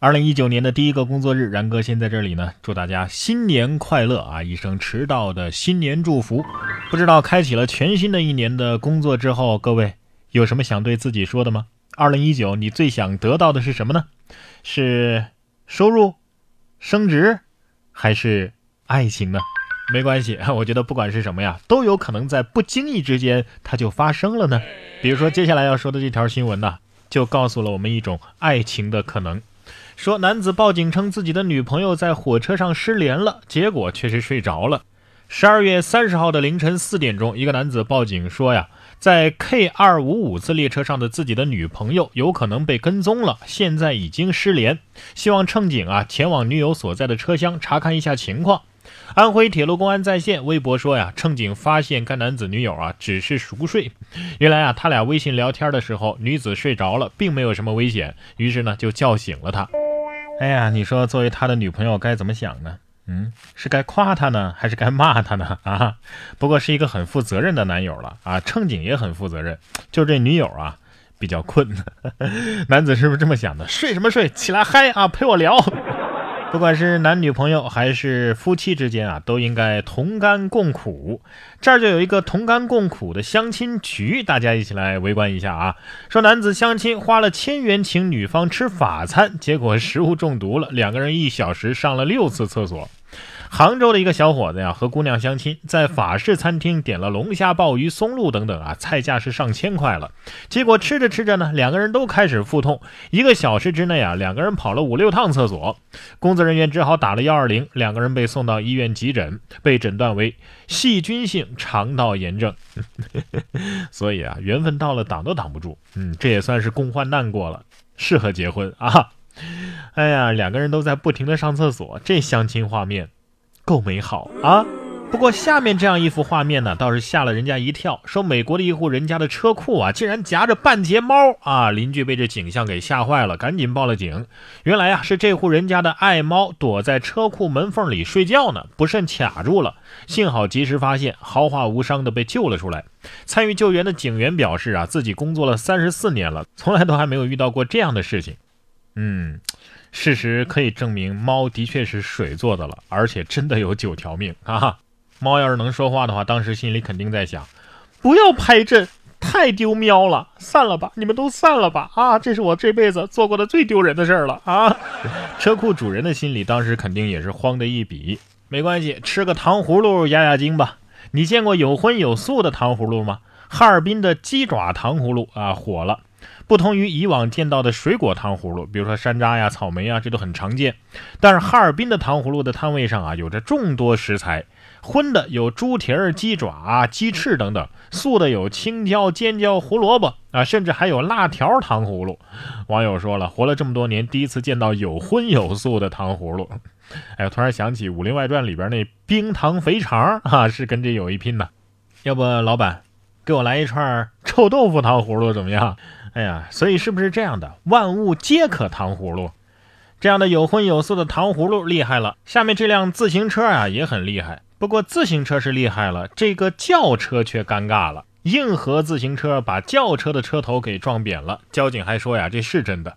二零一九年的第一个工作日，然哥先在这里呢，祝大家新年快乐啊！一声迟到的新年祝福。不知道开启了全新的一年的工作之后，各位有什么想对自己说的吗？二零一九，你最想得到的是什么呢？是收入、升职，还是爱情呢？没关系，我觉得不管是什么呀，都有可能在不经意之间它就发生了呢。比如说接下来要说的这条新闻呢，就告诉了我们一种爱情的可能。说男子报警称自己的女朋友在火车上失联了，结果却是睡着了。十二月三十号的凌晨四点钟，一个男子报警说呀，在 K 二五五次列车上的自己的女朋友有可能被跟踪了，现在已经失联，希望乘警啊前往女友所在的车厢查看一下情况。安徽铁路公安在线微博说呀，乘警发现该男子女友啊只是熟睡，原来啊他俩微信聊天的时候，女子睡着了，并没有什么危险，于是呢就叫醒了他。哎呀，你说作为他的女朋友该怎么想呢？嗯，是该夸他呢，还是该骂他呢？啊，不过是一个很负责任的男友了啊。乘警也很负责任，就这女友啊比较困。男子是不是这么想的？睡什么睡？起来嗨啊，陪我聊。不管是男女朋友还是夫妻之间啊，都应该同甘共苦。这儿就有一个同甘共苦的相亲局，大家一起来围观一下啊。说男子相亲花了千元请女方吃法餐，结果食物中毒了，两个人一小时上了六次厕所。杭州的一个小伙子呀，和姑娘相亲，在法式餐厅点了龙虾、鲍鱼、松露等等啊，菜价是上千块了。结果吃着吃着呢，两个人都开始腹痛，一个小时之内啊，两个人跑了五六趟厕所。工作人员只好打了幺二零，两个人被送到医院急诊，被诊断为细菌性肠道炎症。所以啊，缘分到了挡都挡不住。嗯，这也算是共患难过了，适合结婚啊。哎呀，两个人都在不停的上厕所，这相亲画面。够美好啊！不过下面这样一幅画面呢，倒是吓了人家一跳。说美国的一户人家的车库啊，竟然夹着半截猫啊！邻居被这景象给吓坏了，赶紧报了警。原来啊，是这户人家的爱猫躲在车库门缝里睡觉呢，不慎卡住了。幸好及时发现，毫发无伤的被救了出来。参与救援的警员表示啊，自己工作了三十四年了，从来都还没有遇到过这样的事情。嗯。事实可以证明，猫的确是水做的了，而且真的有九条命啊！猫要是能说话的话，当时心里肯定在想：不要拍朕，太丢喵了，散了吧，你们都散了吧！啊，这是我这辈子做过的最丢人的事儿了啊！车库主人的心里当时肯定也是慌的一笔。没关系，吃个糖葫芦压压惊吧。你见过有荤有素的糖葫芦吗？哈尔滨的鸡爪糖葫芦啊，火了。不同于以往见到的水果糖葫芦，比如说山楂呀、草莓啊，这都很常见。但是哈尔滨的糖葫芦的摊位上啊，有着众多食材，荤的有猪蹄儿、鸡爪、鸡翅等等；素的有青椒、尖椒、胡萝卜啊，甚至还有辣条糖葫芦。网友说了，活了这么多年，第一次见到有荤有素的糖葫芦。哎，突然想起《武林外传》里边那冰糖肥肠啊，是跟这有一拼的。要不老板，给我来一串臭豆腐糖葫芦怎么样？哎呀，所以是不是这样的？万物皆可糖葫芦，这样的有荤有素的糖葫芦厉害了。下面这辆自行车啊也很厉害，不过自行车是厉害了，这个轿车却尴尬了。硬核自行车把轿车的车头给撞扁了，交警还说呀，这是真的。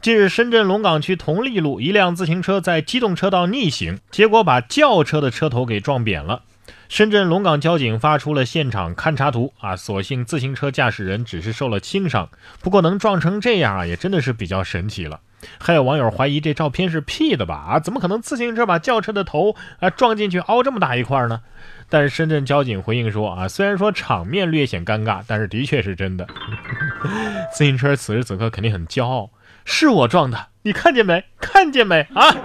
近日，深圳龙岗区同利路一辆自行车在机动车道逆行，结果把轿车的车头给撞扁了。深圳龙岗交警发出了现场勘查图啊，所幸自行车驾驶人只是受了轻伤，不过能撞成这样啊，也真的是比较神奇了。还有网友怀疑这照片是 P 的吧？啊，怎么可能自行车把轿车的头啊撞进去凹这么大一块呢？但是深圳交警回应说啊，虽然说场面略显尴尬，但是的确是真的。自行车此时此刻肯定很骄傲，是我撞的，你看见没？看见没？啊？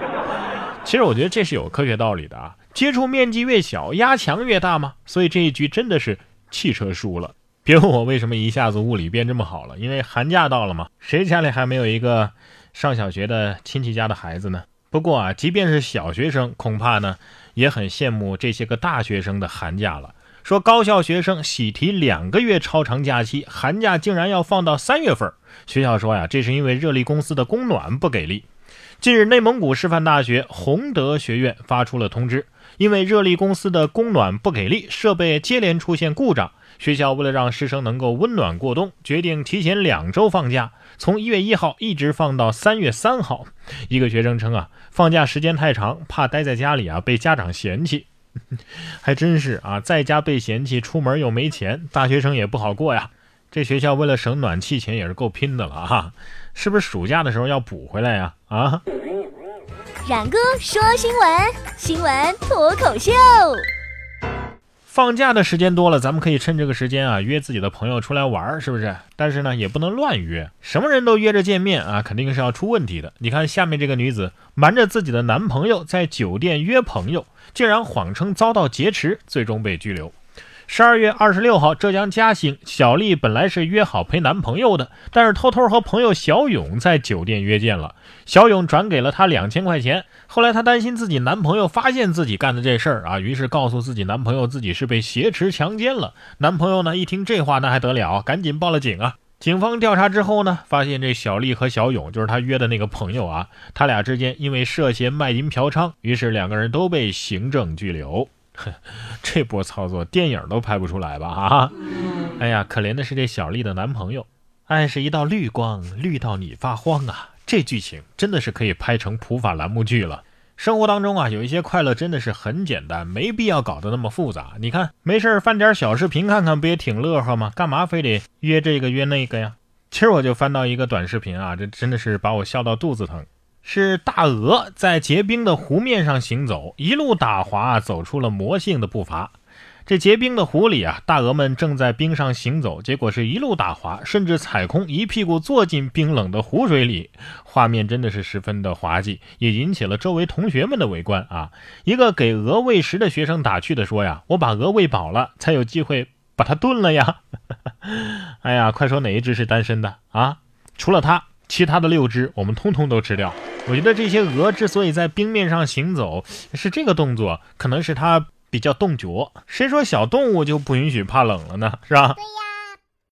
其实我觉得这是有科学道理的啊。接触面积越小，压强越大吗？所以这一局真的是汽车输了。别问我为什么一下子物理变这么好了，因为寒假到了嘛，谁家里还没有一个上小学的亲戚家的孩子呢？不过啊，即便是小学生，恐怕呢也很羡慕这些个大学生的寒假了。说高校学生喜提两个月超长假期，寒假竟然要放到三月份。学校说呀，这是因为热力公司的供暖不给力。近日，内蒙古师范大学洪德学院发出了通知。因为热力公司的供暖不给力，设备接连出现故障，学校为了让师生能够温暖过冬，决定提前两周放假，从一月一号一直放到三月三号。一个学生称啊，放假时间太长，怕待在家里啊被家长嫌弃。还真是啊，在家被嫌弃，出门又没钱，大学生也不好过呀。这学校为了省暖气钱也是够拼的了哈，是不是暑假的时候要补回来呀？啊！冉哥说新闻，新闻脱口秀。放假的时间多了，咱们可以趁这个时间啊，约自己的朋友出来玩，是不是？但是呢，也不能乱约，什么人都约着见面啊，肯定是要出问题的。你看下面这个女子，瞒着自己的男朋友在酒店约朋友，竟然谎称遭到劫持，最终被拘留。十二月二十六号，浙江嘉兴，小丽本来是约好陪男朋友的，但是偷偷和朋友小勇在酒店约见了。小勇转给了她两千块钱。后来她担心自己男朋友发现自己干的这事儿啊，于是告诉自己男朋友自己是被挟持强奸了。男朋友呢一听这话，那还得了，赶紧报了警啊。警方调查之后呢，发现这小丽和小勇就是他约的那个朋友啊，他俩之间因为涉嫌卖淫嫖娼，于是两个人都被行政拘留。这波操作电影都拍不出来吧？啊！哎呀，可怜的是这小丽的男朋友，爱是一道绿光，绿到你发慌啊！这剧情真的是可以拍成普法栏目剧了。生活当中啊，有一些快乐真的是很简单，没必要搞得那么复杂。你看，没事翻点小视频看看，不也挺乐呵吗？干嘛非得约这个约那个呀？今儿我就翻到一个短视频啊，这真的是把我笑到肚子疼。是大鹅在结冰的湖面上行走，一路打滑，走出了魔性的步伐。这结冰的湖里啊，大鹅们正在冰上行走，结果是一路打滑，甚至踩空，一屁股坐进冰冷的湖水里。画面真的是十分的滑稽，也引起了周围同学们的围观啊。一个给鹅喂食的学生打趣的说呀：“我把鹅喂饱了，才有机会把它炖了呀。”哎呀，快说哪一只是单身的啊？除了它。其他的六只我们通通都吃掉。我觉得这些鹅之所以在冰面上行走，是这个动作，可能是它比较冻脚。谁说小动物就不允许怕冷了呢？是吧？对呀。